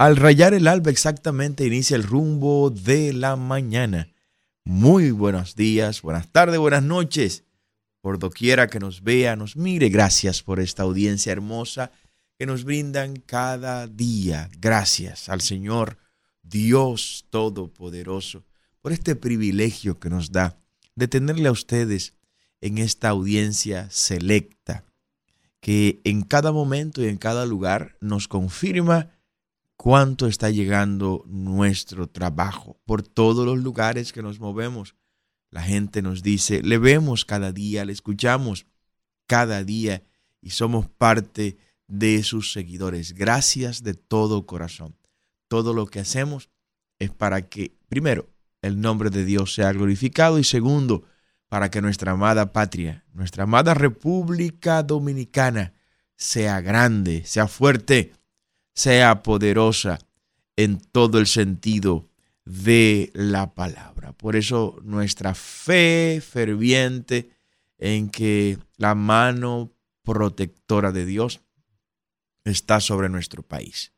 Al rayar el alba exactamente inicia el rumbo de la mañana. Muy buenos días, buenas tardes, buenas noches. Por doquiera que nos vea, nos mire, gracias por esta audiencia hermosa que nos brindan cada día. Gracias al Señor Dios Todopoderoso por este privilegio que nos da de tenerle a ustedes en esta audiencia selecta, que en cada momento y en cada lugar nos confirma cuánto está llegando nuestro trabajo por todos los lugares que nos movemos. La gente nos dice, le vemos cada día, le escuchamos cada día y somos parte de sus seguidores. Gracias de todo corazón. Todo lo que hacemos es para que, primero, el nombre de Dios sea glorificado y segundo, para que nuestra amada patria, nuestra amada República Dominicana sea grande, sea fuerte sea poderosa en todo el sentido de la palabra. Por eso nuestra fe ferviente en que la mano protectora de Dios está sobre nuestro país.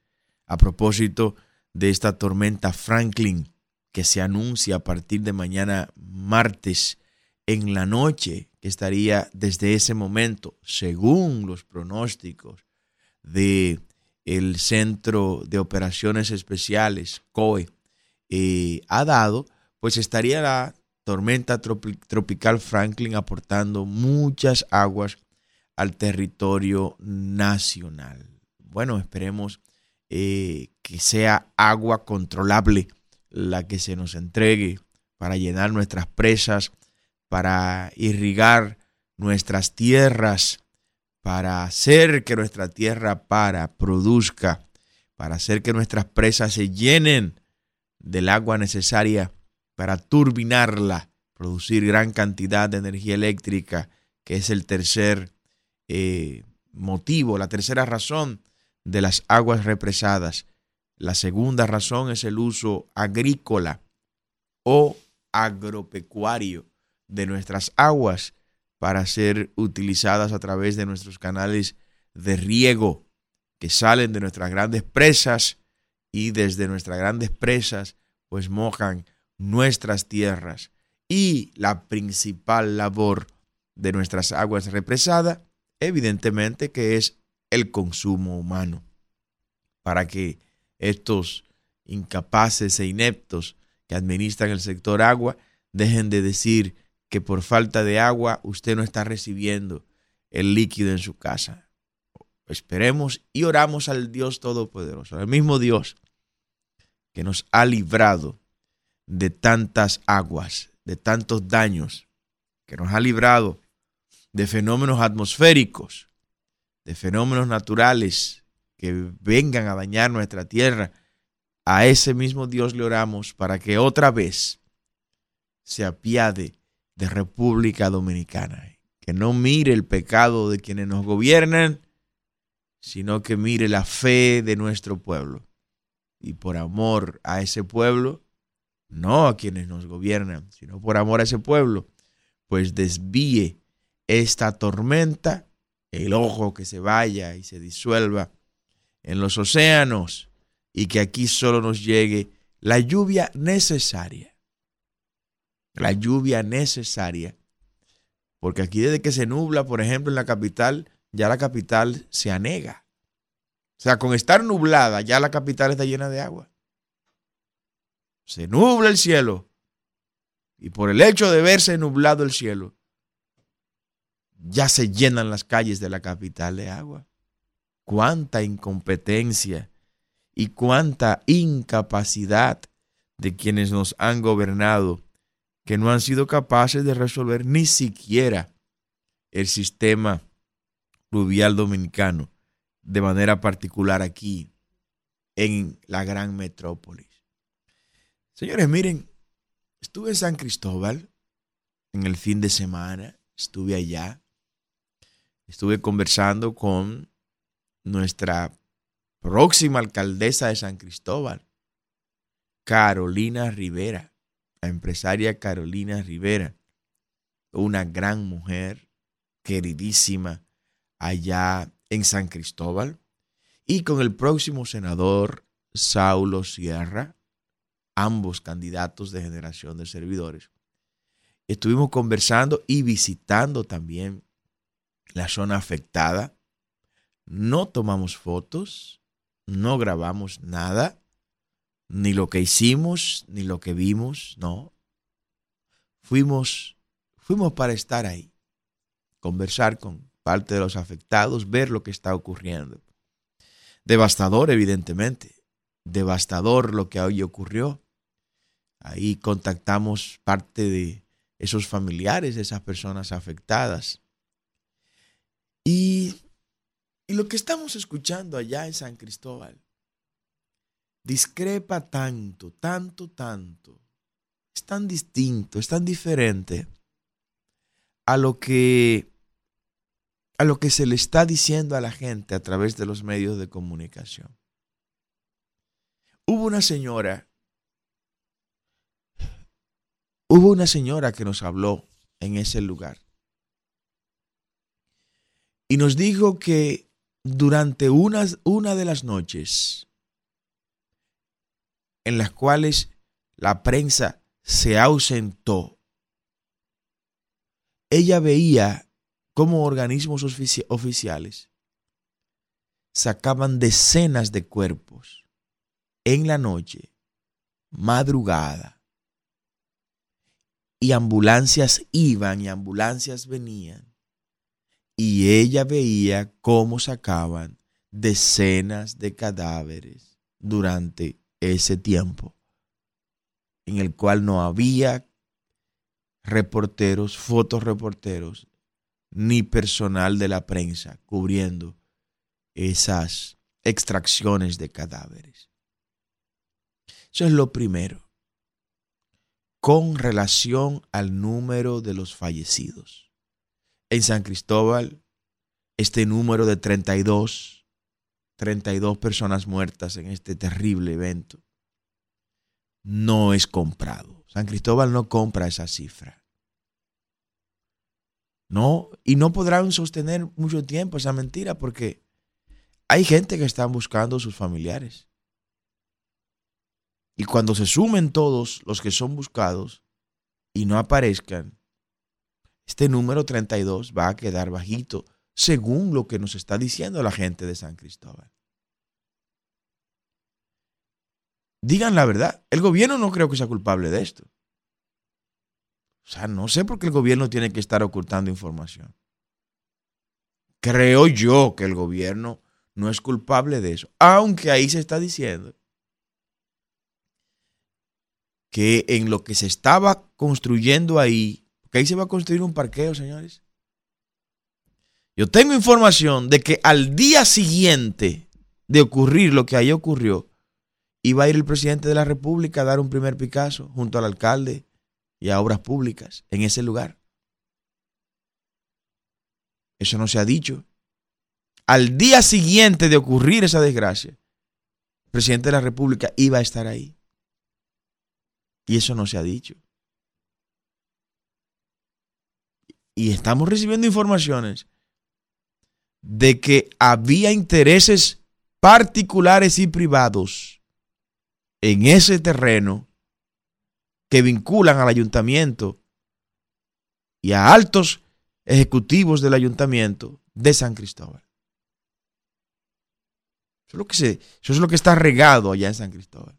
A propósito de esta tormenta Franklin que se anuncia a partir de mañana martes en la noche, que estaría desde ese momento, según los pronósticos de el Centro de Operaciones Especiales, COE, eh, ha dado, pues estaría la tormenta tropical Franklin aportando muchas aguas al territorio nacional. Bueno, esperemos eh, que sea agua controlable la que se nos entregue para llenar nuestras presas, para irrigar nuestras tierras para hacer que nuestra tierra para, produzca, para hacer que nuestras presas se llenen del agua necesaria para turbinarla, producir gran cantidad de energía eléctrica, que es el tercer eh, motivo, la tercera razón de las aguas represadas. La segunda razón es el uso agrícola o agropecuario de nuestras aguas para ser utilizadas a través de nuestros canales de riego que salen de nuestras grandes presas y desde nuestras grandes presas pues mojan nuestras tierras. Y la principal labor de nuestras aguas represadas evidentemente que es el consumo humano. Para que estos incapaces e ineptos que administran el sector agua dejen de decir que por falta de agua usted no está recibiendo el líquido en su casa. Esperemos y oramos al Dios Todopoderoso, al mismo Dios que nos ha librado de tantas aguas, de tantos daños, que nos ha librado de fenómenos atmosféricos, de fenómenos naturales que vengan a dañar nuestra tierra. A ese mismo Dios le oramos para que otra vez se apiade de República Dominicana. Que no mire el pecado de quienes nos gobiernan, sino que mire la fe de nuestro pueblo. Y por amor a ese pueblo, no a quienes nos gobiernan, sino por amor a ese pueblo, pues desvíe esta tormenta, el ojo que se vaya y se disuelva en los océanos y que aquí solo nos llegue la lluvia necesaria la lluvia necesaria. Porque aquí desde que se nubla, por ejemplo, en la capital, ya la capital se anega. O sea, con estar nublada, ya la capital está llena de agua. Se nubla el cielo. Y por el hecho de verse nublado el cielo, ya se llenan las calles de la capital de agua. Cuánta incompetencia y cuánta incapacidad de quienes nos han gobernado que no han sido capaces de resolver ni siquiera el sistema fluvial dominicano, de manera particular aquí en la gran metrópolis. Señores, miren, estuve en San Cristóbal en el fin de semana, estuve allá, estuve conversando con nuestra próxima alcaldesa de San Cristóbal, Carolina Rivera la empresaria Carolina Rivera, una gran mujer, queridísima, allá en San Cristóbal, y con el próximo senador Saulo Sierra, ambos candidatos de generación de servidores. Estuvimos conversando y visitando también la zona afectada. No tomamos fotos, no grabamos nada, ni lo que hicimos, ni lo que vimos, no. Fuimos, fuimos para estar ahí, conversar con parte de los afectados, ver lo que está ocurriendo. Devastador, evidentemente, devastador lo que hoy ocurrió. Ahí contactamos parte de esos familiares, de esas personas afectadas. Y, y lo que estamos escuchando allá en San Cristóbal discrepa tanto, tanto, tanto. Es tan distinto, es tan diferente a lo que a lo que se le está diciendo a la gente a través de los medios de comunicación. Hubo una señora, hubo una señora que nos habló en ese lugar y nos dijo que durante una, una de las noches en las cuales la prensa se ausentó, ella veía cómo organismos oficiales sacaban decenas de cuerpos en la noche, madrugada, y ambulancias iban y ambulancias venían, y ella veía cómo sacaban decenas de cadáveres durante ese tiempo en el cual no había reporteros, fotoreporteros, ni personal de la prensa cubriendo esas extracciones de cadáveres. Eso es lo primero. Con relación al número de los fallecidos. En San Cristóbal, este número de 32, 32 personas muertas en este terrible evento, no es comprado. San Cristóbal no compra esa cifra. No, y no podrán sostener mucho tiempo esa mentira porque hay gente que está buscando sus familiares. Y cuando se sumen todos los que son buscados y no aparezcan, este número 32 va a quedar bajito, según lo que nos está diciendo la gente de San Cristóbal. Digan la verdad, el gobierno no creo que sea culpable de esto. O sea, no sé por qué el gobierno tiene que estar ocultando información. Creo yo que el gobierno no es culpable de eso, aunque ahí se está diciendo que en lo que se estaba construyendo ahí, que ahí se va a construir un parqueo, señores. Yo tengo información de que al día siguiente de ocurrir lo que ahí ocurrió, iba a ir el presidente de la República a dar un primer Picasso junto al alcalde y a obras públicas en ese lugar. Eso no se ha dicho. Al día siguiente de ocurrir esa desgracia, el presidente de la República iba a estar ahí. Y eso no se ha dicho. Y estamos recibiendo informaciones de que había intereses particulares y privados en ese terreno que vinculan al ayuntamiento y a altos ejecutivos del ayuntamiento de San Cristóbal. Eso es lo que, se, eso es lo que está regado allá en San Cristóbal.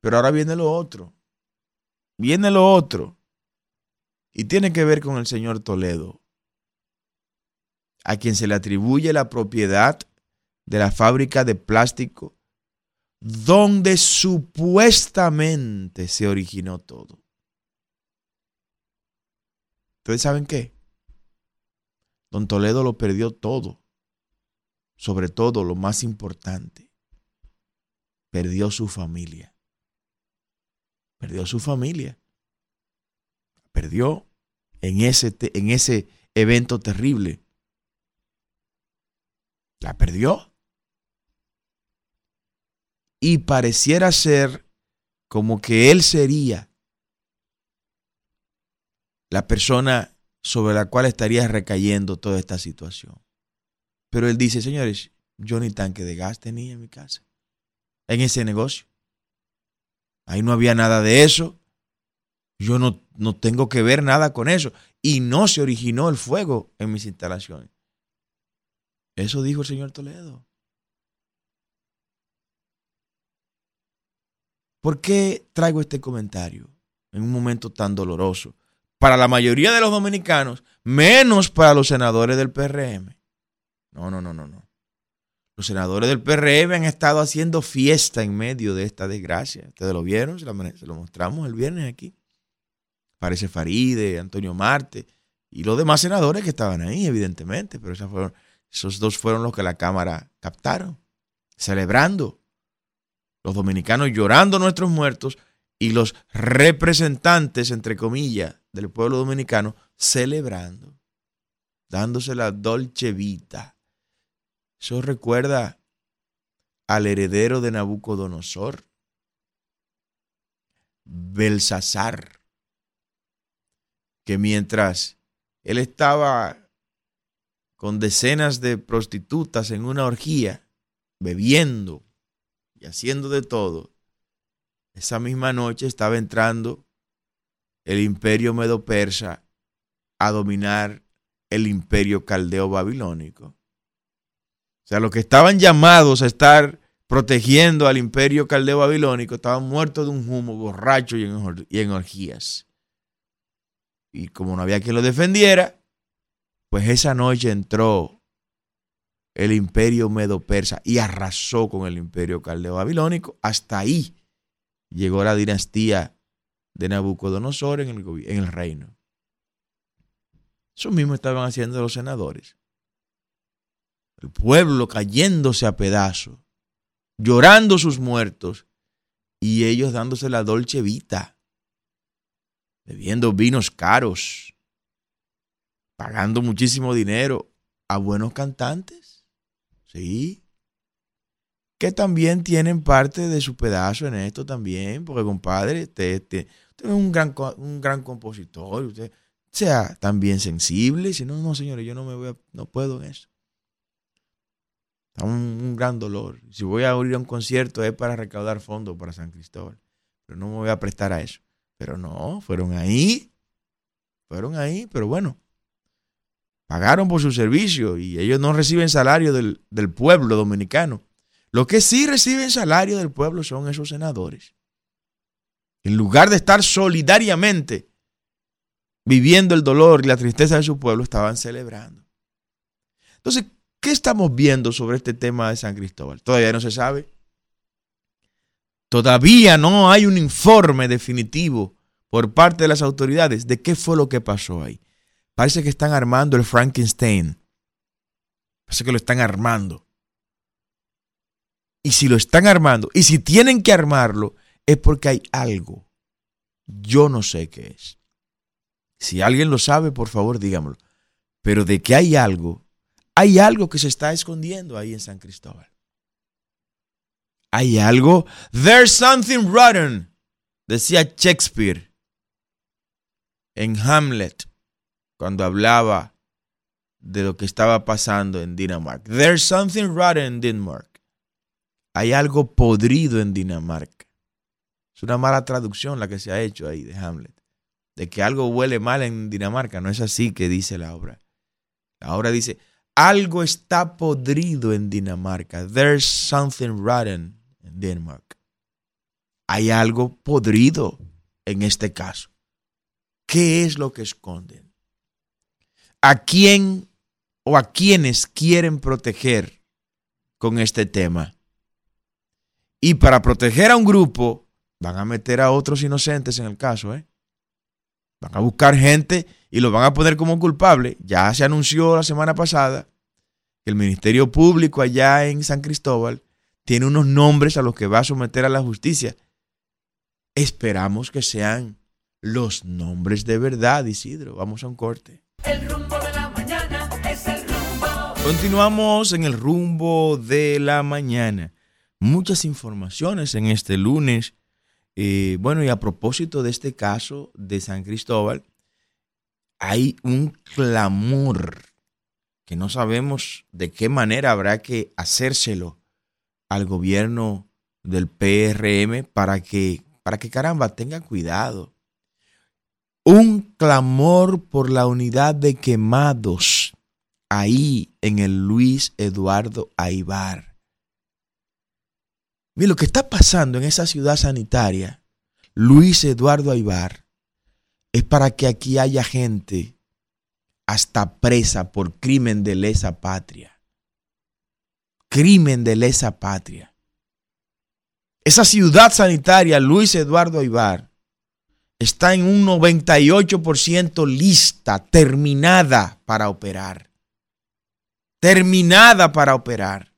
Pero ahora viene lo otro. Viene lo otro. Y tiene que ver con el señor Toledo, a quien se le atribuye la propiedad de la fábrica de plástico donde supuestamente se originó todo. ¿Ustedes saben qué? Don Toledo lo perdió todo. Sobre todo lo más importante. Perdió su familia. Perdió su familia. Perdió en ese, en ese evento terrible. La perdió y pareciera ser como que él sería la persona sobre la cual estaría recayendo toda esta situación. Pero él dice, señores, Yo ni tanque de gas tenía en mi casa, en ese negocio. Ahí no había nada de eso. Yo no, no tengo que ver nada con eso. Y no se originó el fuego en mis instalaciones. Eso dijo el señor Toledo. ¿Por qué traigo este comentario en un momento tan doloroso? Para la mayoría de los dominicanos, menos para los senadores del PRM. No, no, no, no, no. Los senadores del PRM han estado haciendo fiesta en medio de esta desgracia. Ustedes lo vieron, se lo mostramos el viernes aquí. Parece Faride, Antonio Marte y los demás senadores que estaban ahí, evidentemente, pero esos dos fueron los que la Cámara captaron, celebrando. Los dominicanos llorando nuestros muertos y los representantes, entre comillas, del pueblo dominicano celebrando, dándose la dolce vita eso recuerda al heredero de Nabucodonosor, Belsasar, que mientras él estaba con decenas de prostitutas en una orgía, bebiendo y haciendo de todo, esa misma noche estaba entrando el imperio medo-persa a dominar el imperio caldeo babilónico. O sea, los que estaban llamados a estar protegiendo al imperio caldeo babilónico estaban muertos de un humo, borracho y en, orgías. Y como no había quien lo defendiera, pues esa noche entró el imperio medo-persa y arrasó con el imperio caldeo babilónico. Hasta ahí llegó la dinastía de Nabucodonosor en el, en el reino. Eso mismo estaban haciendo los senadores el pueblo cayéndose a pedazos, llorando sus muertos, y ellos dándose la dolce vita, bebiendo vinos caros, pagando muchísimo dinero a buenos cantantes, ¿sí? Que también tienen parte de su pedazo en esto también, porque compadre, usted, es un gran, un gran compositor, usted sea también sensible, si no, no señores, yo no me voy a, no puedo en eso un, un, gran dolor. Si voy a ir a un concierto es para recaudar fondos para San Cristóbal. Pero no me voy a prestar a eso. Pero no, fueron ahí. Fueron ahí, pero bueno. Pagaron por su servicio y ellos no reciben salario del, del pueblo dominicano. Lo que sí reciben salario del pueblo son esos senadores. En lugar de estar solidariamente viviendo el dolor y la tristeza de su pueblo, estaban celebrando. Entonces, ¿Qué estamos viendo sobre este tema de San Cristóbal? Todavía no se sabe. Todavía no hay un informe definitivo por parte de las autoridades de qué fue lo que pasó ahí. Parece que están armando el Frankenstein. Parece que lo están armando. Y si lo están armando, y si tienen que armarlo, es porque hay algo. Yo no sé qué es. Si alguien lo sabe, por favor, dígamelo. Pero de que hay algo, hay algo que se está escondiendo ahí en San Cristóbal. Hay algo. There's something rotten, decía Shakespeare en Hamlet cuando hablaba de lo que estaba pasando en Dinamarca. There's something rotten in Denmark. Hay algo podrido en Dinamarca. Es una mala traducción la que se ha hecho ahí de Hamlet. De que algo huele mal en Dinamarca. No es así que dice la obra. La obra dice, algo está podrido en Dinamarca. There's something rotten in Denmark. Hay algo podrido en este caso. ¿Qué es lo que esconden? ¿A quién o a quiénes quieren proteger con este tema? Y para proteger a un grupo, van a meter a otros inocentes en el caso, ¿eh? Van a buscar gente y lo van a poner como culpable. Ya se anunció la semana pasada que el Ministerio Público allá en San Cristóbal tiene unos nombres a los que va a someter a la justicia. Esperamos que sean los nombres de verdad, Isidro. Vamos a un corte. El rumbo de la mañana es el rumbo. Continuamos en el rumbo de la mañana. Muchas informaciones en este lunes. Eh, bueno, y a propósito de este caso de San Cristóbal, hay un clamor que no sabemos de qué manera habrá que hacérselo al gobierno del PRM para que, para que caramba, tenga cuidado. Un clamor por la unidad de quemados ahí en el Luis Eduardo Aibar. Mira lo que está pasando en esa ciudad sanitaria, Luis Eduardo Aibar, es para que aquí haya gente hasta presa por crimen de lesa patria. Crimen de lesa patria. Esa ciudad sanitaria, Luis Eduardo Aibar, está en un 98% lista, terminada para operar. Terminada para operar.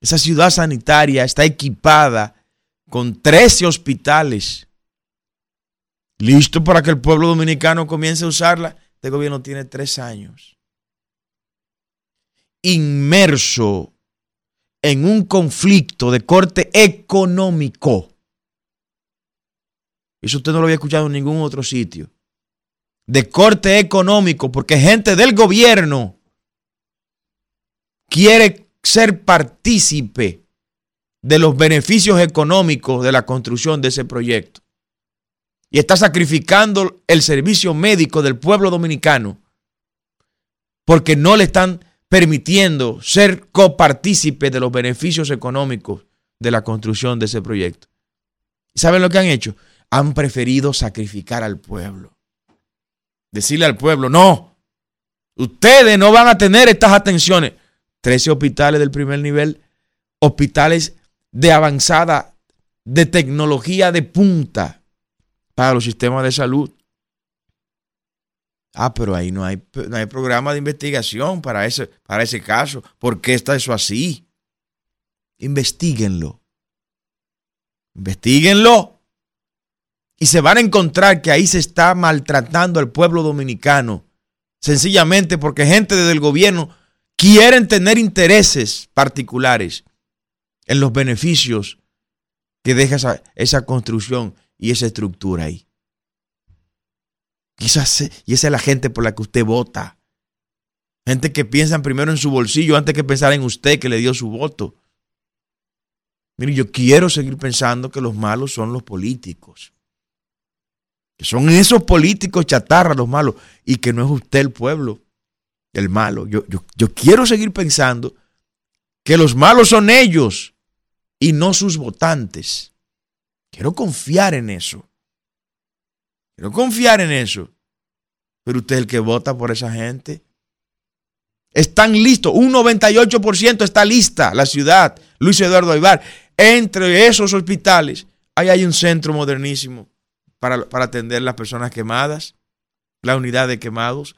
Esa ciudad sanitaria está equipada con 13 hospitales. Listo para que el pueblo dominicano comience a usarla. Este gobierno tiene tres años. Inmerso en un conflicto de corte económico. Eso usted no lo había escuchado en ningún otro sitio. De corte económico, porque gente del gobierno quiere ser partícipe de los beneficios económicos de la construcción de ese proyecto. Y está sacrificando el servicio médico del pueblo dominicano porque no le están permitiendo ser copartícipe de los beneficios económicos de la construcción de ese proyecto. ¿Saben lo que han hecho? Han preferido sacrificar al pueblo. Decirle al pueblo, no, ustedes no van a tener estas atenciones. 13 hospitales del primer nivel, hospitales de avanzada, de tecnología de punta para los sistemas de salud. Ah, pero ahí no hay, no hay programa de investigación para ese, para ese caso. ¿Por qué está eso así? Investíguenlo. Investíguenlo. Y se van a encontrar que ahí se está maltratando al pueblo dominicano. Sencillamente porque gente desde el gobierno quieren tener intereses particulares en los beneficios que deja esa, esa construcción y esa estructura ahí. Quizás, y esa es la gente por la que usted vota. Gente que piensa primero en su bolsillo antes que pensar en usted que le dio su voto. Mire, yo quiero seguir pensando que los malos son los políticos. Que son esos políticos chatarra los malos y que no es usted el pueblo el malo. Yo, yo, quiero seguir pensando que los malos son ellos y no sus votantes. Quiero confiar en eso. Quiero confiar en eso. Pero usted es el que vota por esa gente. Están listos. Un 98% está lista la ciudad. Luis Eduardo Aybar. Entre esos hospitales, ahí hay un centro modernísimo para, para atender las personas quemadas, la unidad de quemados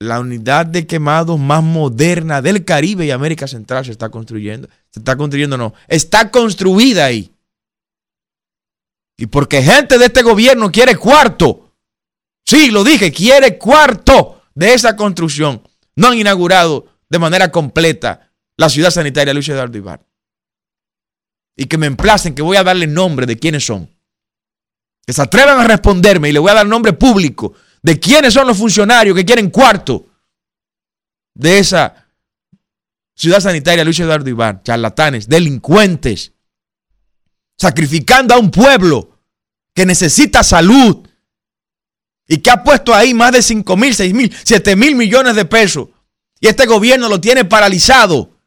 la unidad de quemados más moderna del Caribe y América Central se está construyendo. Se está construyendo, no. Está construida ahí. Y porque gente de este gobierno quiere cuarto. Sí, lo dije, quiere cuarto de esa construcción. No han inaugurado de manera completa la ciudad sanitaria Luis Eduardo Ibar. Y que me emplacen que voy a darle nombre de quiénes son. Que se atrevan a responderme y le voy a dar nombre público de quiénes son los funcionarios que quieren cuarto de esa ciudad sanitaria Luis Eduardo Iván, charlatanes, delincuentes, sacrificando a un pueblo que necesita salud y que ha puesto ahí más de 5 mil, 6 mil, 7 mil millones de pesos. Y este gobierno lo tiene paralizado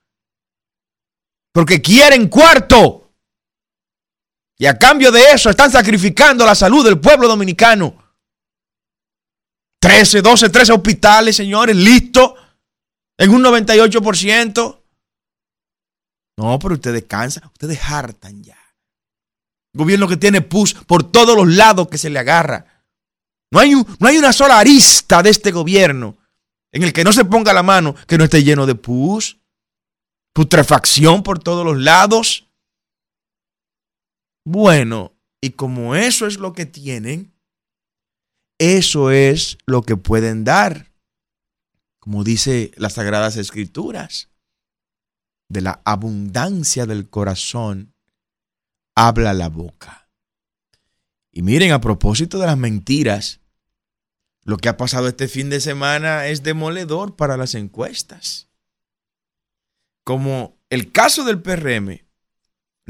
porque quieren cuarto. Y a cambio de eso están sacrificando la salud del pueblo dominicano. 13, 12, 13 hospitales, señores, listos. En un 98%. No, pero ustedes cansan, ustedes hartan ya. Gobierno que tiene pus por todos los lados que se le agarra. No hay, no hay una sola arista de este gobierno en el que no se ponga la mano que no esté lleno de pus, putrefacción por todos los lados. Bueno, y como eso es lo que tienen, eso es lo que pueden dar. Como dice las Sagradas Escrituras, de la abundancia del corazón habla la boca. Y miren, a propósito de las mentiras, Lo que ha pasado este fin de semana es demoledor para las encuestas. Como el caso del PRM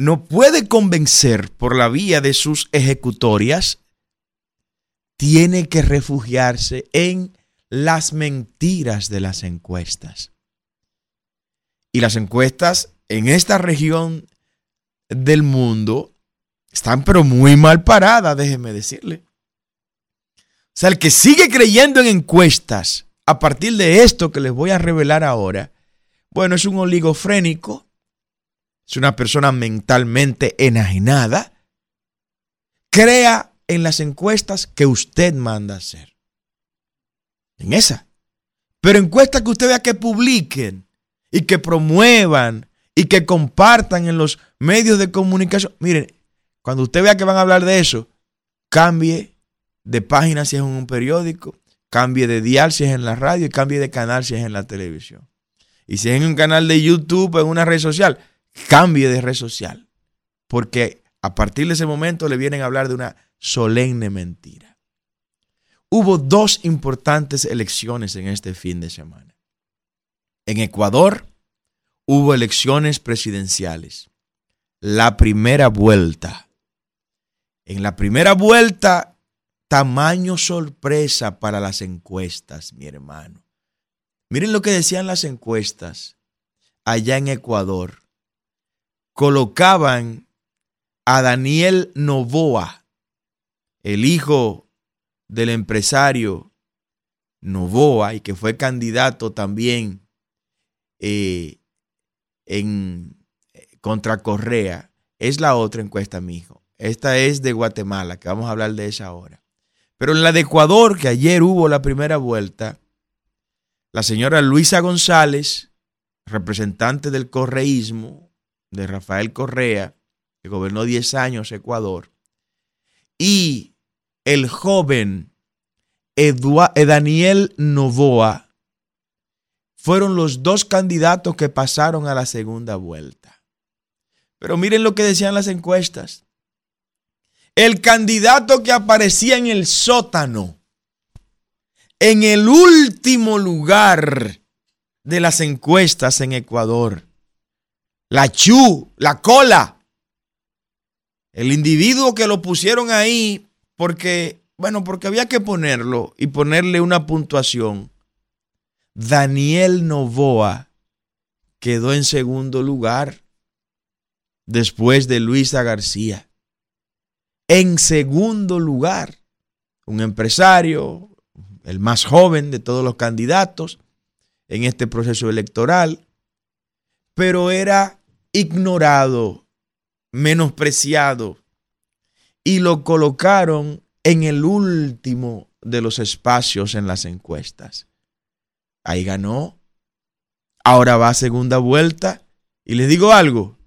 no puede convencer por la vía de sus ejecutorias, tiene que refugiarse en las mentiras de las encuestas. Y las encuestas en esta región del mundo están pero muy mal paradas, déjeme decirle. O sea, el que sigue creyendo en encuestas a partir de esto que les voy a revelar ahora, bueno, es un oligofrénico, es una persona mentalmente enajenada, crea en las encuestas que usted manda hacer. En esa. Pero encuestas que usted vea que publiquen y que promuevan y que compartan en los medios de comunicación. Miren, cuando usted vea que van a hablar de eso, cambie de página si es en un periódico, cambie de dial si es en la radio y cambie de canal si es en la televisión. Y si es en un canal de YouTube en una red social, cambie de red social. Porque a partir de ese momento le vienen a hablar de una solemne mentira. Hubo dos importantes elecciones en este fin de semana. En Ecuador hubo elecciones presidenciales. La primera vuelta. En la primera vuelta, tamaño sorpresa para las encuestas, mi hermano. Miren lo que decían las encuestas allá en Ecuador. Colocaban a Daniel Novoa, el hijo del empresario Novoa y que fue candidato también eh, en contra Correa, es la otra encuesta, mi hijo. Esta es de Guatemala, que vamos a hablar de esa ahora. Pero en la de Ecuador, que ayer hubo la primera vuelta, la señora Luisa González, representante del correísmo, de Rafael Correa, que gobernó 10 años Ecuador, y el joven Daniel Novoa, fueron los dos candidatos que pasaron a la segunda vuelta. Pero miren lo que decían las encuestas. El candidato que aparecía en el sótano, en el último lugar de las encuestas en Ecuador, la chu, la cola, el individuo que lo pusieron ahí porque, bueno, porque había que ponerlo y ponerle una puntuación Daniel Novoa quedó en segundo lugar después de Luisa García. En segundo lugar, un empresario, el más joven de todos los candidatos en este proceso electoral, pero era ignorado, menospreciado, y lo colocaron en el último de los espacios en las encuestas. Ahí ganó. Ahora va a segunda vuelta. Y les digo algo,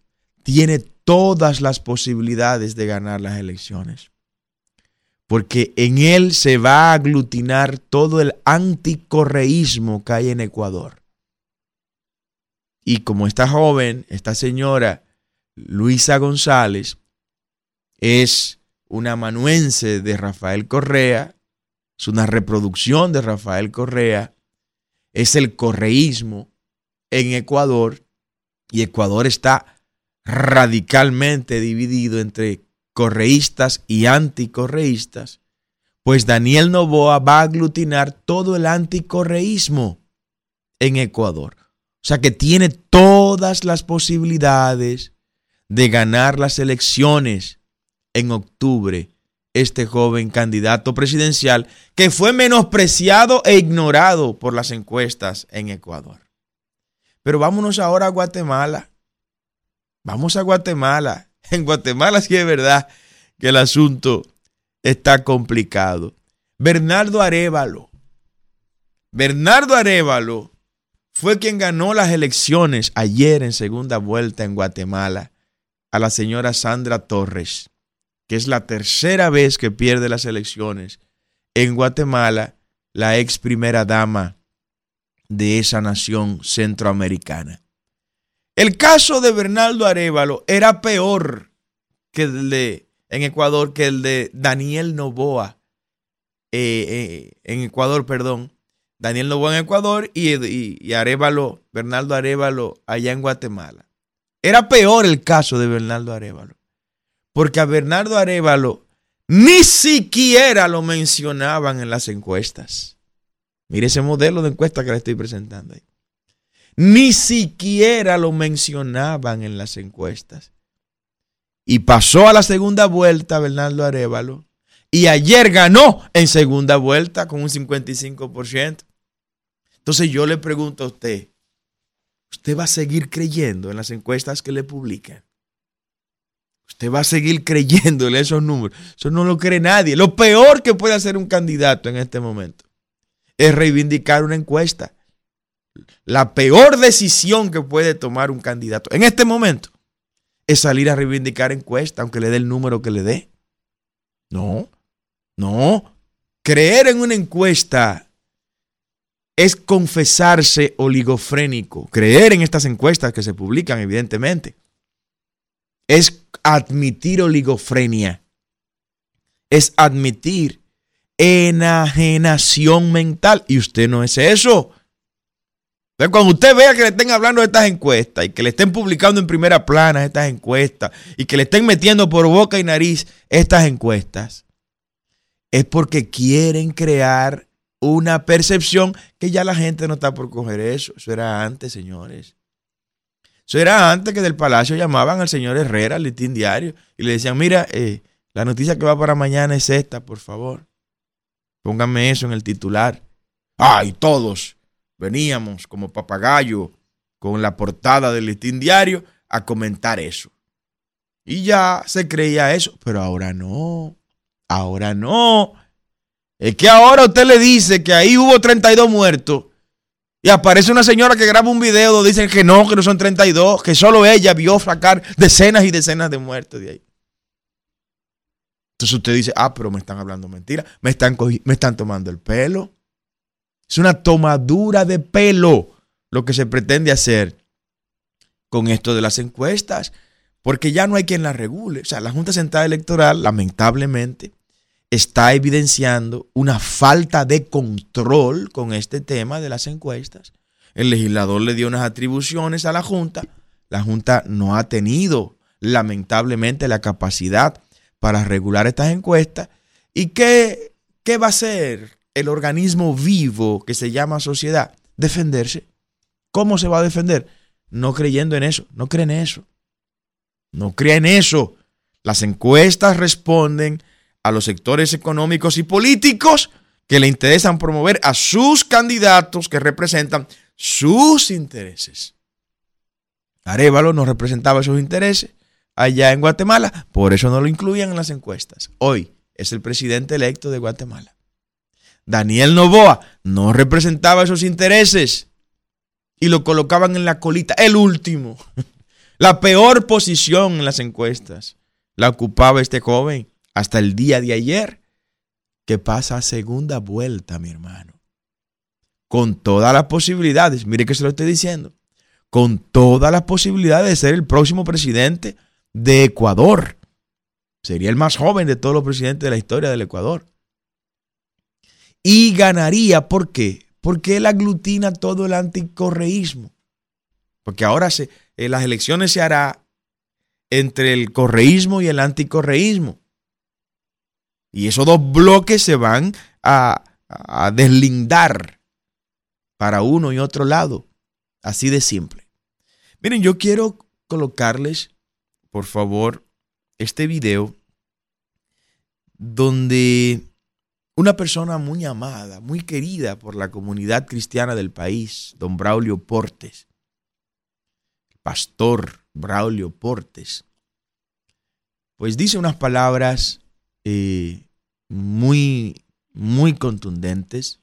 tiene todas las posibilidades de ganar las elecciones. Porque en él se va a aglutinar todo el anticorreísmo que hay en Ecuador. Y como esta joven, esta señora Luisa González, es una amanuense de Rafael Correa, es una reproducción de Rafael Correa, es el correísmo en Ecuador y Ecuador está radicalmente dividido entre correístas y anticorreístas, pues Daniel Novoa va a aglutinar todo el anticorreísmo en Ecuador. O sea que tiene todas las posibilidades de ganar las elecciones en octubre este joven candidato presidencial que fue menospreciado e ignorado por las encuestas en Ecuador. Pero vámonos ahora a Guatemala. Vamos a Guatemala. En Guatemala sí es verdad que el asunto está complicado. Bernardo Arevalo. Bernardo Arevalo fue quien ganó las elecciones ayer en segunda vuelta en Guatemala a la señora Sandra Torres que es la tercera vez que pierde las elecciones en Guatemala, la ex primera dama de esa nación centroamericana. El caso de Bernardo Arevalo era peor que el de en Ecuador que el de Daniel Novoa eh, en Ecuador, perdón. Daniel Novoa en Ecuador y, y, Arevalo, Bernardo Arevalo allá en Guatemala. Era peor el caso de Bernardo Arevalo. Porque a Bernardo Arevalo ni siquiera lo mencionaban en las encuestas. Mire ese modelo de encuesta que le estoy presentando ahí. Ni siquiera lo mencionaban en las encuestas. Y pasó a la segunda vuelta Bernardo Arevalo. Y ayer ganó en segunda vuelta con un 55%. Entonces yo le pregunto a usted, ¿usted va a seguir creyendo en las encuestas que le publican? Usted va a seguir creyendo en esos números. Eso no lo cree nadie. Lo peor que puede hacer un candidato en este momento es reivindicar una encuesta. La peor decisión que puede tomar un candidato en este momento es salir a reivindicar encuesta, aunque le dé el número que le dé. No, no. Creer en una encuesta es confesarse oligofrénico. Creer en estas encuestas que se publican, evidentemente, es admitir oligofrenia. Es admitir enajenación mental. Y usted no es eso. Pero cuando usted vea que le estén hablando de estas encuestas y que le estén publicando en primera plana estas encuestas y que le estén metiendo por boca y nariz estas encuestas, es porque quieren crear una percepción que ya la gente no está por coger eso. Eso era antes, señores. Eso era antes que del palacio llamaban al señor Herrera, al listín diario, y le decían, mira, eh, la noticia que va para mañana es esta, por favor. Pónganme eso en el titular. Ay, todos veníamos como papagayo con la portada del listín diario a comentar eso. Y ya se creía eso, pero ahora no. Ahora no. Es que ahora usted le dice que ahí hubo 32 muertos y aparece una señora que graba un video donde dicen que no, que no son 32, que solo ella vio sacar decenas y decenas de muertos de ahí. Entonces usted dice, ah, pero me están hablando mentira, me están, me están tomando el pelo. Es una tomadura de pelo lo que se pretende hacer con esto de las encuestas, porque ya no hay quien la regule. O sea, la Junta Central Electoral, lamentablemente, está evidenciando una falta de control con este tema de las encuestas. El legislador le dio unas atribuciones a la Junta. La Junta no ha tenido, lamentablemente, la capacidad para regular estas encuestas. ¿Y qué, qué va a hacer el organismo vivo que se llama sociedad? Defenderse. ¿Cómo se va a defender? No creyendo en eso. No creen eso. No creen eso. Las encuestas responden a los sectores económicos y políticos que le interesan promover a sus candidatos que representan sus intereses. Arevalo no representaba esos intereses allá en Guatemala, por eso no lo incluían en las encuestas. Hoy es el presidente electo de Guatemala. Daniel Novoa no representaba esos intereses y lo colocaban en la colita, el último. La peor posición en las encuestas la ocupaba este joven hasta el día de ayer, que pasa a segunda vuelta, mi hermano. Con todas las posibilidades, mire que se lo estoy diciendo, con todas las posibilidades de ser el próximo presidente de Ecuador. Sería el más joven de todos los presidentes de la historia del Ecuador. Y ganaría, ¿por qué? Porque él aglutina todo el anticorreísmo. Porque ahora en las elecciones se hará entre el correísmo y el anticorreísmo. Y esos dos bloques se van a, deslindar para uno y otro lado. Así de simple. Miren, yo quiero colocarles, por favor, este video donde una persona muy amada, muy querida por la comunidad cristiana del país, don Braulio Portes, pastor Braulio Portes, pues dice unas palabras eh, muy, muy contundentes,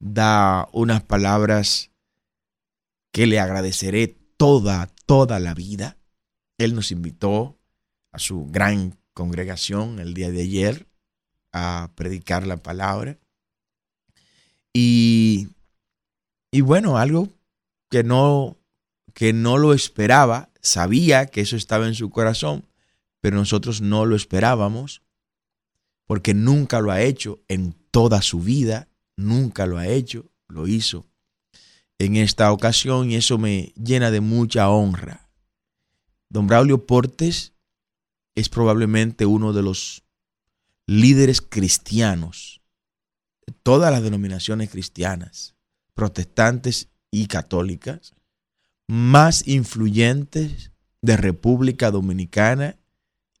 da unas palabras que le agradeceré toda, toda la vida. Él nos invitó a su gran congregación el día de ayer a predicar la palabra. Y, y bueno, algo que no, que no lo esperaba, sabía que eso estaba en su corazón, pero nosotros no lo esperábamos porque nunca lo ha hecho en toda su vida, nunca lo ha hecho, lo hizo en esta ocasión y eso me llena de mucha honra. Don Braulio Portes es probablemente uno de los líderes cristianos de todas las denominaciones cristianas, protestantes y católicas, más influyentes de República Dominicana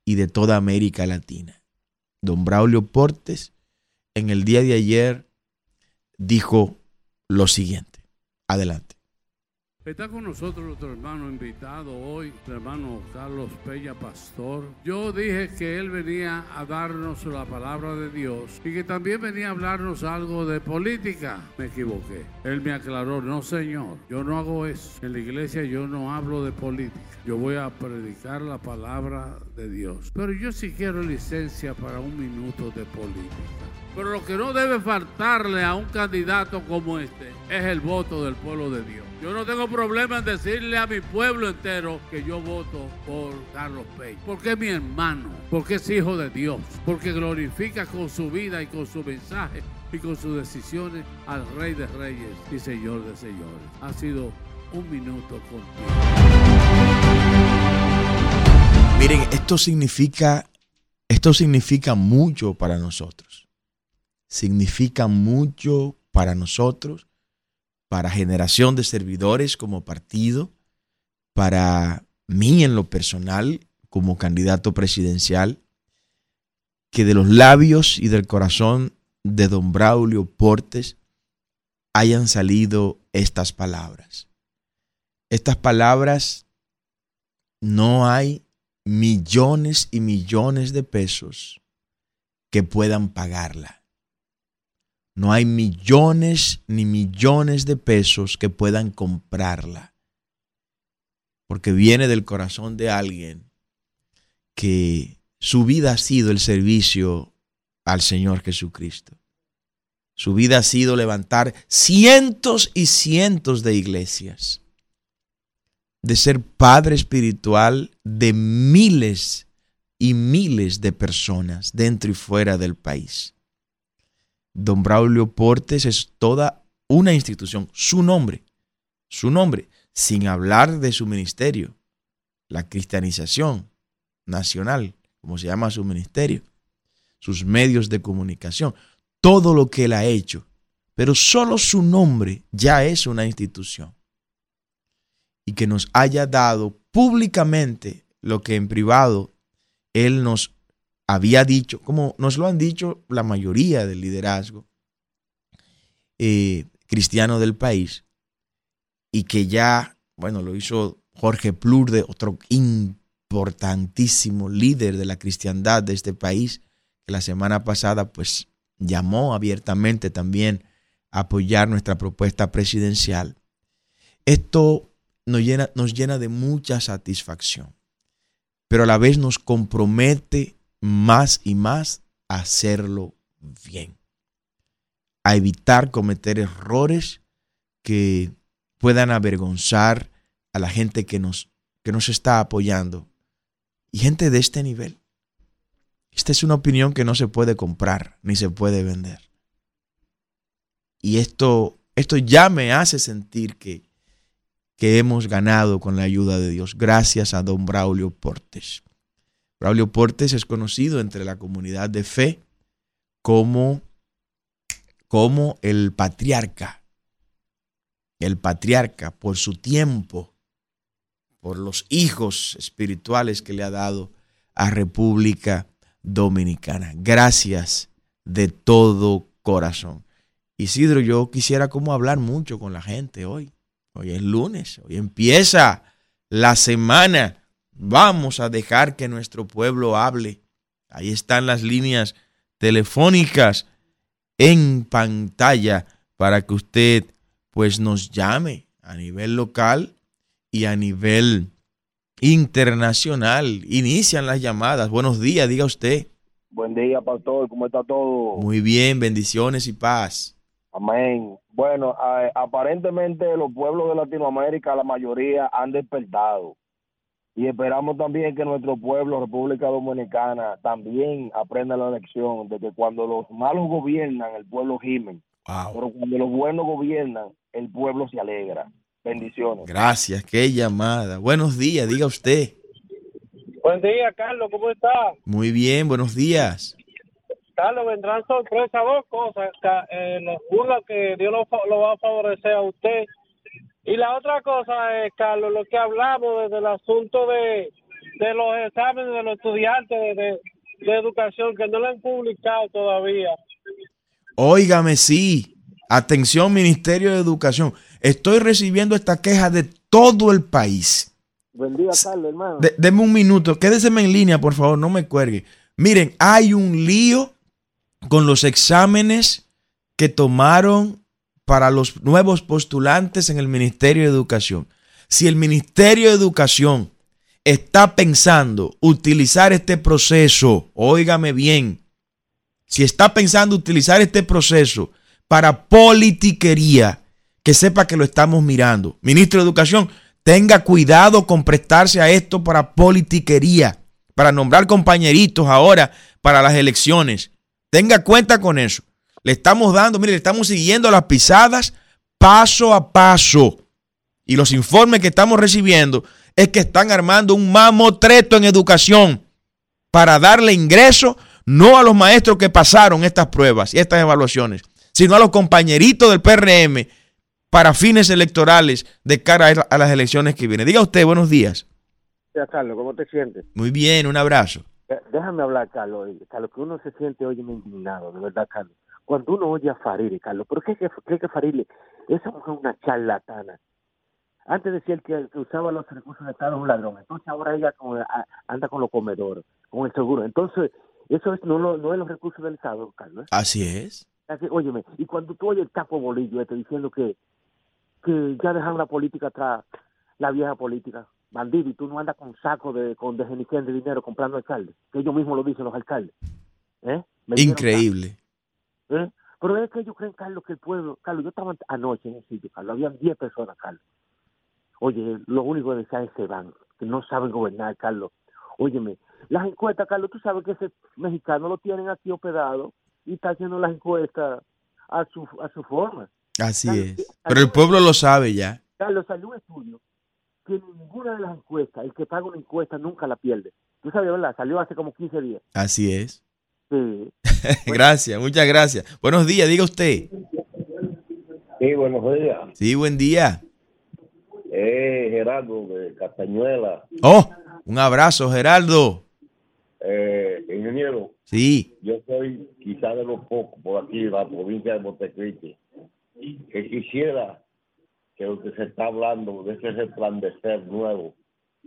y de toda América Latina. Don Braulio Portes en el día de ayer dijo lo siguiente. Adelante. Está con nosotros nuestro hermano invitado hoy, nuestro hermano Carlos Peña Pastor. Yo dije que él venía a darnos la palabra de Dios y que también venía a hablarnos algo de política. Me equivoqué. Él me aclaró, no señor, yo no hago eso. En la iglesia yo no hablo de política. Yo voy a predicar la palabra de Dios. Pero yo sí quiero licencia para un minuto de política. Pero lo que no debe faltarle a un candidato como este es el voto del pueblo de Dios. Yo no tengo problema en decirle a mi pueblo entero que yo voto por Carlos Peña. Porque es mi hermano, porque es hijo de Dios, porque glorifica con su vida y con su mensaje y con sus decisiones al Rey de Reyes y Señor de Señores. Ha sido un minuto contigo. Miren, esto significa, esto significa mucho para nosotros. Significa mucho para nosotros para generación de servidores como partido, para mí en lo personal como candidato presidencial, que de los labios y del corazón de don Braulio Portes hayan salido estas palabras. Estas palabras no hay millones y millones de pesos que puedan pagarla. No hay millones ni millones de pesos que puedan comprarla. Porque viene del corazón de alguien que su vida ha sido el servicio al Señor Jesucristo. Su vida ha sido levantar cientos y cientos de iglesias. De ser padre espiritual de miles y miles de personas dentro y fuera del país. Don Braulio Portes es toda una institución, su nombre, su nombre, sin hablar de su ministerio, la cristianización nacional, como se llama su ministerio, sus medios de comunicación, todo lo que él ha hecho, pero solo su nombre ya es una institución. Y que nos haya dado públicamente lo que en privado él nos había dicho, como nos lo han dicho la mayoría del liderazgo eh, cristiano del país, y que ya, bueno, lo hizo Jorge Plurde, otro importantísimo líder de la cristiandad de este país, que la semana pasada pues llamó abiertamente también a apoyar nuestra propuesta presidencial. Esto nos llena, nos llena de mucha satisfacción, pero a la vez nos compromete más y más a hacerlo bien, a evitar cometer errores que puedan avergonzar a la gente que nos, que nos está apoyando y gente de este nivel. Esta es una opinión que no se puede comprar ni se puede vender. Y esto, esto ya me hace sentir que, que hemos ganado con la ayuda de Dios, gracias a don Braulio Portes. Braulio Portes es conocido entre la comunidad de fe como, como el patriarca. El patriarca por su tiempo, por los hijos espirituales que le ha dado a República Dominicana. Gracias de todo corazón. Isidro, yo quisiera como hablar mucho con la gente hoy. Hoy es lunes, hoy empieza la semana Vamos a dejar que nuestro pueblo hable. Ahí están las líneas telefónicas en pantalla para que usted pues nos llame a nivel local y a nivel internacional. Inician las llamadas. Buenos días, diga usted. Buen día, pastor. ¿Cómo está todo? Muy bien, bendiciones y paz. Amén. Bueno, aparentemente los pueblos de Latinoamérica, la mayoría han despertado Y esperamos también que nuestro pueblo, República Dominicana, también aprenda la lección de que cuando los malos gobiernan, el pueblo gimen. Pero cuando los buenos gobiernan, el pueblo se alegra. Bendiciones. Gracias, qué llamada. Buenos días, diga usted. Buen día, Carlos, ¿cómo está? Muy bien, buenos días. Carlos, vendrán sorpresas dos cosas. Eh, una que Dios lo, lo, va a favorecer a usted. Y la otra cosa es, Carlos, lo que hablamos desde el asunto de, de los exámenes de los estudiantes de, de educación que no lo han publicado todavía. Óigame, sí. Atención, Ministerio de Educación. Estoy recibiendo esta queja de todo el país. Buen día, Carlos, hermano. deme un minuto. Quédese en línea, por favor, no me cuelgue. Miren, hay un lío con los exámenes que tomaron para los nuevos postulantes en el Ministerio de Educación. Si el Ministerio de Educación está pensando utilizar este proceso, óigame bien, si está pensando utilizar este proceso para politiquería, que sepa que lo estamos mirando. Ministro de Educación, tenga cuidado con prestarse a esto para politiquería, para nombrar compañeritos ahora para las elecciones. Tenga cuenta con eso. Le estamos dando, mire, le estamos siguiendo las pisadas paso a paso. Y los informes que estamos recibiendo es que están armando un mamotreto en educación para darle ingreso no a los maestros que pasaron estas pruebas y estas evaluaciones, sino a los compañeritos del PRM para fines electorales de cara a las elecciones que vienen. Diga usted, buenos días. Carlos, ¿cómo te sientes? Muy bien, un abrazo. Déjame hablar, Carlos. Carlos, que uno se siente, oye, indignado, de verdad, Carlos. Cuando uno oye a Faride, Carlos, ¿por qué cree que Faride, esa mujer es una charlatana? Antes decía el que, usaba los recursos de Estado es un ladrón. Entonces ahora ella anda con los comedores, con el seguro. Entonces, eso es, no, no, es los recursos del Estado, Carlos. Así es. Así, óyeme, y cuando tú oyes el tapo bolillo este diciendo que, que ya dejaron la política atrás, la vieja política, bandido, y tú no andas con saco de, con de de dinero comprando alcaldes, que ellos mismos lo dicen los alcaldes. ¿Eh? Increíble. ¿Eh? Pero es que ellos creen, Carlos, que el pueblo, Carlos, yo estaba anoche en el sitio, Carlos, había 10 personas, Carlos. Oye, lo único que desean es se van, que no saben gobernar, Carlos. Óyeme, las encuestas, Carlos, tú sabes que ese mexicano lo tienen aquí operado y está haciendo las encuestas a su, a su forma. Así es. Pero el pueblo lo sabe ya. Carlos, salió un estudio que ninguna de las encuestas, el que paga una encuesta nunca la pierde. Tú sabes, ¿verdad? Salió hace como 15 días. Así es. Sí. gracias, muchas gracias. Buenos días, diga usted. Sí, buenos días. Sí, buen día. Eh, Gerardo de Castañuela. Oh, un abrazo, Gerardo. Eh, ingeniero. Sí. Yo soy quizá de los pocos por aquí, la provincia de Montecristi, que quisiera que lo que se está hablando de ese resplandecer nuevo,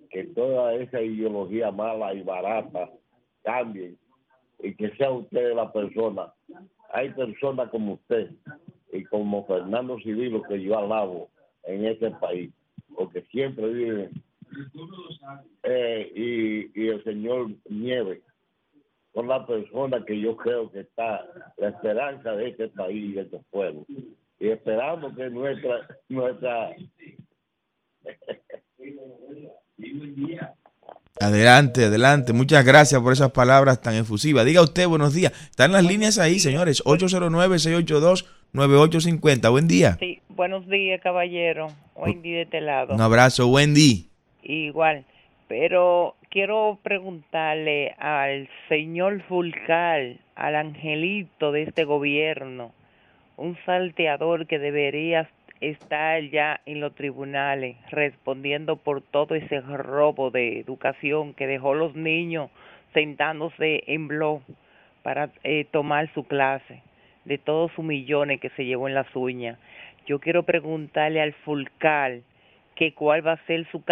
que toda esa ideología mala y barata cambie y que sea usted la persona. Hay personas como usted y como Fernando Civil, que yo alabo en este país, porque siempre viven eh, y, y el señor Nieves son la persona que yo creo que está la esperanza de este país y de este pueblo. Y esperamos que nuestra nuestra Adelante, adelante. Muchas gracias por esas palabras tan efusivas. Diga usted, buenos días. Están las líneas ahí, señores. 809-682-9850. Buen día. Sí, buenos días, caballero. Wendy de este lado. Un abrazo, Wendy. Igual. Pero quiero preguntarle al señor Fulcal, al angelito de este gobierno, un salteador que debería estar ya en los tribunales respondiendo por todo ese robo de educación que dejó los niños sentándose en blog para eh, tomar su clase, de todos sus millones que se llevó en las uñas. Yo quiero preguntarle al Fulcal que cuál va a ser su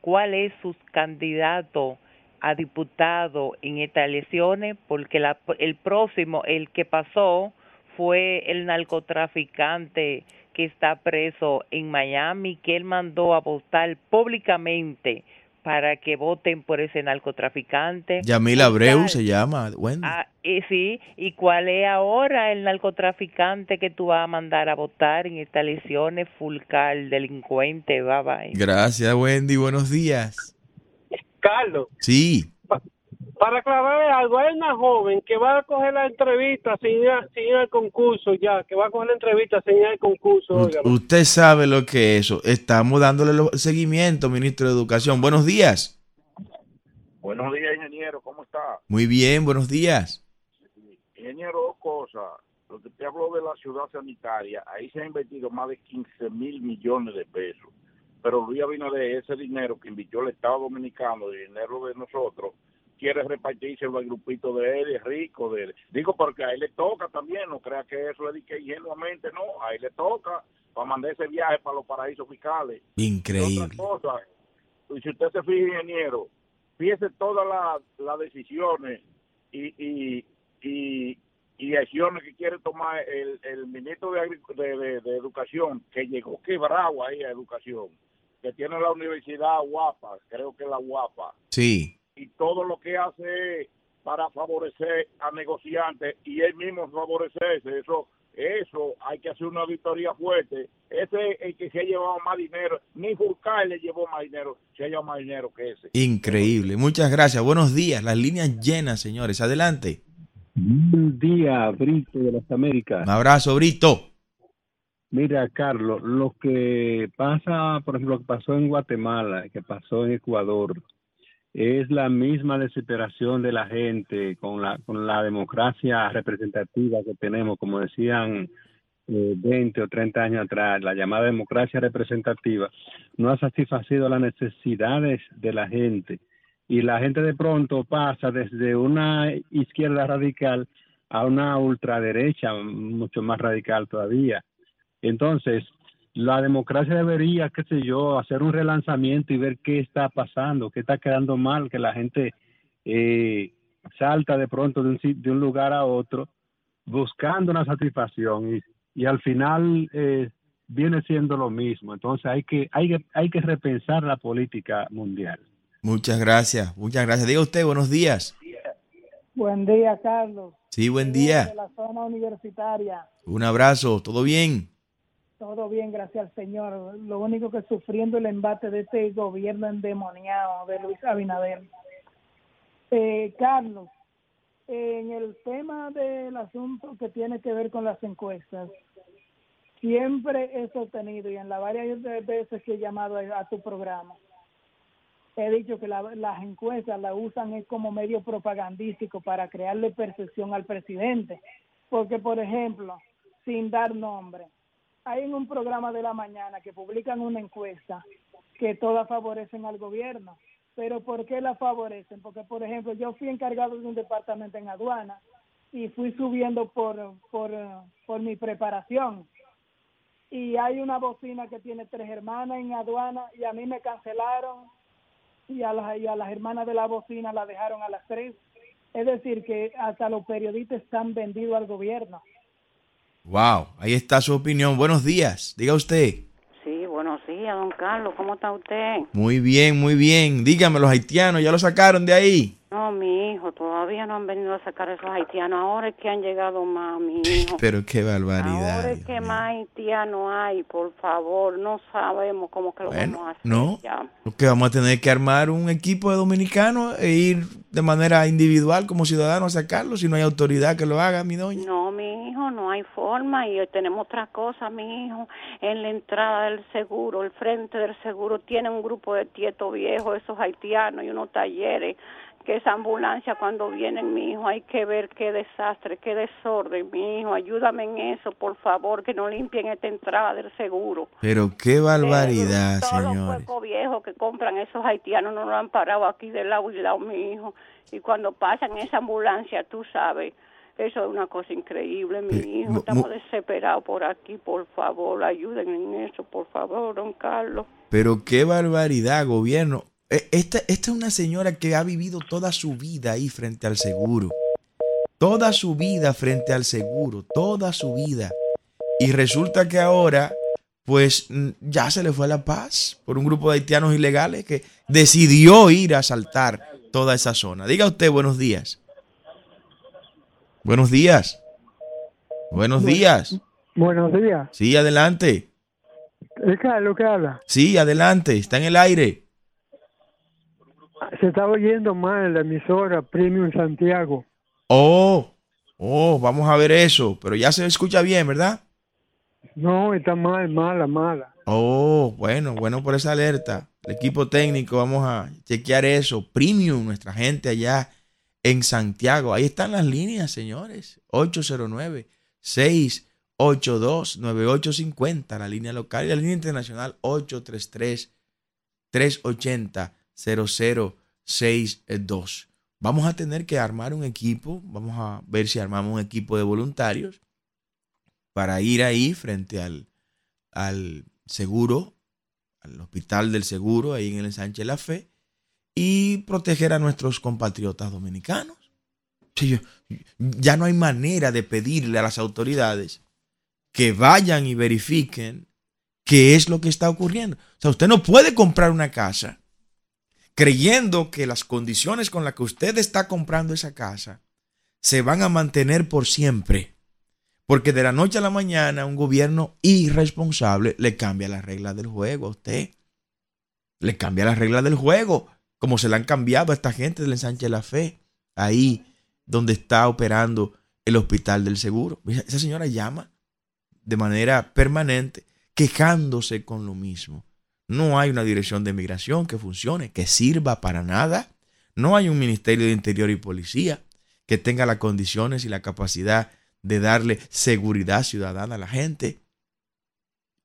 cuál es su candidato a diputado en estas elecciones, porque la, el próximo, el que pasó, fue el narcotraficante que está preso en Miami, que él mandó a votar públicamente para que voten por ese narcotraficante. Yamil Abreu se llama, Ah, y sí, ¿y cuál es ahora el narcotraficante que tú vas a mandar a votar en estas elecciones? Fulcal, delincuente, bye bye. Gracias, Wendy, buenos días. Carlos, Sí. Para aclarar algo, hay una joven que va a coger la entrevista sin ir, sin ir al concurso ya, que va a coger la entrevista sin ir al concurso. U- óigame. Usted sabe lo que es eso. Estamos dándole lo- seguimiento, ministro de Educación. Buenos días. Buenos días, ingeniero, ¿cómo está? Muy bien, buenos días. Ingeniero, dos cosas. Lo que te habló de la ciudad sanitaria, ahí se ha invertido más de 15 mil millones de pesos. Pero Luis Abinader, ese dinero que invirtió el Estado Dominicano, el dinero de nosotros, quiere repartírselo al grupito de él, es rico de él. Digo porque a él le toca también, no crea que eso le dije ingenuamente, no, a él le toca para mandar ese viaje para los paraísos fiscales. Y Increíble. Otra cosa, y si usted se fija, ingeniero, fíjese todas las las decisiones y, y, y, y acciones que quiere tomar el, el ministro de, de, de- de Educación, que llegó quebrado ahí a Educación, que tiene la universidad guapa, creo que es la guapa, Sí. Y todo lo que hace para favorecer a negociantes y él mismo favorecerse, eso eso hay que hacer una auditoría fuerte. Ese es el que se ha llevado más dinero, ni Furcal le llevó más dinero, se ha llevado más dinero que ese. Increíble. Muchas gracias. Buenos días. Las líneas llenas, señores. Adelante. Buen día, Brito de las Américas. Un abrazo, Brito. Mira, Carlos, lo que pasa, por ejemplo, lo que pasó en Guatemala, que pasó en Ecuador, es la misma desesperación de la gente con la, con la democracia representativa que tenemos, como decían eh, 20 o 30 años atrás, la llamada democracia representativa, no ha satisfacido las necesidades de la gente. Y la gente de pronto pasa desde una izquierda radical a una ultraderecha mucho más radical todavía. Entonces, la democracia debería, qué sé yo, hacer un relanzamiento y ver qué está pasando, qué está quedando mal, que la gente eh, salta de pronto de un, de un lugar a otro buscando una satisfacción y, y al final eh, viene siendo lo mismo. Entonces hay que, hay, que, hay que repensar la política mundial. Muchas gracias. Muchas gracias. Diga usted, buenos días. Buen día, Carlos. Sí, buen día. De la zona universitaria. Un abrazo. ¿Todo bien? Todo bien, gracias al Señor. Lo único que sufriendo el embate de este gobierno endemoniado de Luis Abinader. Eh, Carlos, en el tema del asunto que tiene que ver con las encuestas, siempre he sostenido y en las varias veces que he llamado a, tu programa, he dicho que la- las encuestas las usan es como medio propagandístico para crearle percepción al presidente. Porque, por ejemplo, sin dar nombre, hay en un programa de la mañana que publican una encuesta que todas favorecen al gobierno. Pero ¿por qué la favorecen? Porque, por ejemplo, yo fui encargado de un departamento en aduana y fui subiendo por, por, por mi preparación. Y hay una bocina que tiene tres hermanas en aduana y a mí me cancelaron y a las, y a las hermanas de la bocina la dejaron a las tres. Es decir, que hasta los periodistas están vendidos al gobierno. Wow. Ahí está su opinión. Buenos días. Diga usted. Sí, buenos días, don Carlos. ¿Cómo está usted? Muy bien, muy bien. Dígame, los haitianos ya lo sacaron de ahí. No, mi hijo, todavía no han venido a sacar esos haitianos. Ahora es que han llegado más, mi hijo. Pero qué barbaridad. Ahora es que más haitianos hay, por favor. No sabemos cómo que lo Bueno, vamos a hacer. no. ya. Que vamos a tener que armar un equipo de dominicanos e ir de manera individual como ciudadanos a sacarlo si no hay autoridad que lo haga, mi doña. No, mi hijo, no hay forma y tenemos otras cosas, mi hijo. En la entrada del seguro, el frente del seguro, tiene un grupo de tietos viejos, esos haitianos y unos talleres. Que esa ambulancia cuando vienen, mi hijo, hay que ver qué desastre, qué desorden, mi hijo. Ayúdame en eso, por favor, que no limpien esta entrada del seguro. Pero qué barbaridad, Todos los huecos viejos que compran esos haitianos no lo han parado aquí de lado y lado, mi hijo. Y cuando pasan esa ambulancia, tú sabes, eso es una cosa increíble, mi Eh, hijo. mo- Estamos mo- desesperados por aquí, por favor, ayuden en eso, por favor, don Carlos. Pero qué barbaridad, gobierno. E- Esta, esta es una señora que ha vivido toda su vida ahí frente al seguro. Toda su vida frente al seguro, toda su vida. Y resulta que ahora, pues mm, ya se le fue la paz por un grupo de haitianos ilegales que decidió ir a asaltar toda esa zona. Diga usted buenos días. Buenos días. Buenos días. Buenos días. Sí, adelante. ¿Es Carlos que habla? Sí, adelante. Está en el aire. Se está oyendo mal la emisora Premium Santiago. Oh, oh, vamos a ver eso. Pero ya se escucha bien, ¿verdad? No, está mal, mala, mala. Oh, bueno, bueno por esa alerta. El equipo técnico, vamos a chequear eso. Premium, nuestra gente allá en Santiago. Ahí están las líneas, señores. 809 682 9850, la línea local y la línea internacional 833 380 0062. Vamos a tener que armar un equipo, vamos a ver si armamos un equipo de voluntarios para ir ahí frente al, al seguro, al hospital del seguro, ahí en el ensanche La Fe, y proteger a nuestros compatriotas dominicanos. ya no hay manera de pedirle a las autoridades que vayan y verifiquen qué es lo que está ocurriendo. O sea, usted no puede comprar una casa creyendo que las condiciones con las que usted está comprando esa casa se van a mantener por siempre. Porque de la noche a la mañana un gobierno irresponsable le cambia las reglas del juego a usted. Le cambia las reglas del juego, como se le han cambiado a esta gente del ensanche de la fe, ahí donde está operando el hospital del seguro. Esa señora llama de manera permanente, quejándose con lo mismo. No hay una dirección de migración que funcione, que sirva para nada. No hay un Ministerio de Interior y Policía que tenga las condiciones y la capacidad de darle seguridad ciudadana a la gente.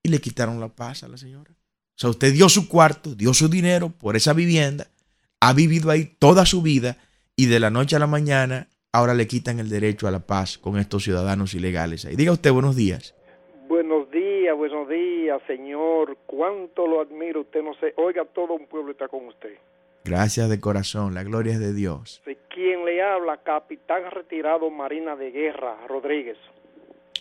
Y le quitaron la paz a la señora. O sea, usted dio su cuarto, dio su dinero por esa vivienda, ha vivido ahí toda su vida y de la noche a la mañana ahora le quitan el derecho a la paz con estos ciudadanos ilegales ahí. Diga usted buenos días. Buenos buenos días, señor. Cuánto lo admiro. Usted no sé. Oiga, todo un pueblo está con usted. Gracias de corazón. La gloria es de Dios. ¿Quién le habla? Capitán retirado Marina de Guerra, Rodríguez.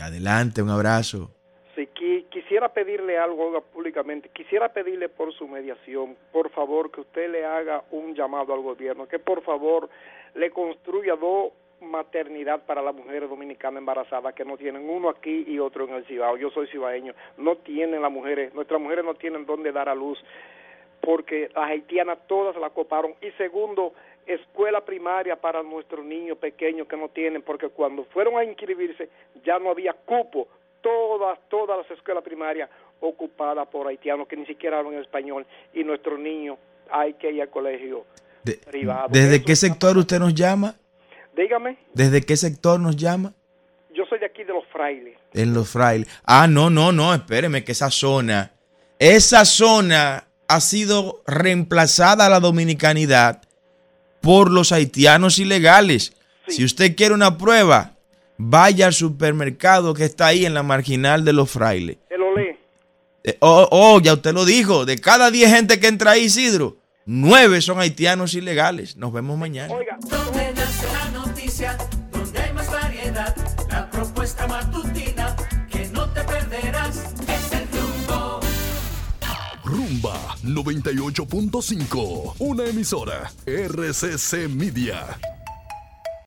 Adelante, un abrazo. Si quisiera pedirle algo públicamente, quisiera pedirle por su mediación, por favor, que usted le haga un llamado al gobierno, que por favor le construya dos maternidad para las mujeres dominicanas embarazadas que no tienen uno aquí y otro en el Cibao. Yo soy cibaeño. No tienen las mujeres, nuestras mujeres no tienen dónde dar a luz porque las haitianas todas la coparon. Y segundo, escuela primaria para nuestros niños pequeños que no tienen, porque cuando fueron a inscribirse ya no había cupo. Todas, todas las escuelas primarias ocupadas por haitianos que ni siquiera hablan español y nuestros niños hay que ir al colegio privado. ¿Desde qué sector usted nos llama? Dígame. ¿Desde qué sector nos llama? Yo soy de aquí de los frailes. En los frailes. Ah, no, no, no, espéreme que esa zona, esa zona ha sido reemplazada a la dominicanidad por los haitianos ilegales. Si usted quiere una prueba, vaya al supermercado que está ahí en la marginal de los frailes. El olé. Eh, oh, oh, ya usted lo dijo, de cada 10 gente que entra ahí, Isidro, nueve son haitianos ilegales. Nos vemos mañana. Oiga. Donde nace la noticia, donde hay más variedad, la propuesta matutina que no te perderás es el rumbo. Rumba 98.5, una emisora RCC Media.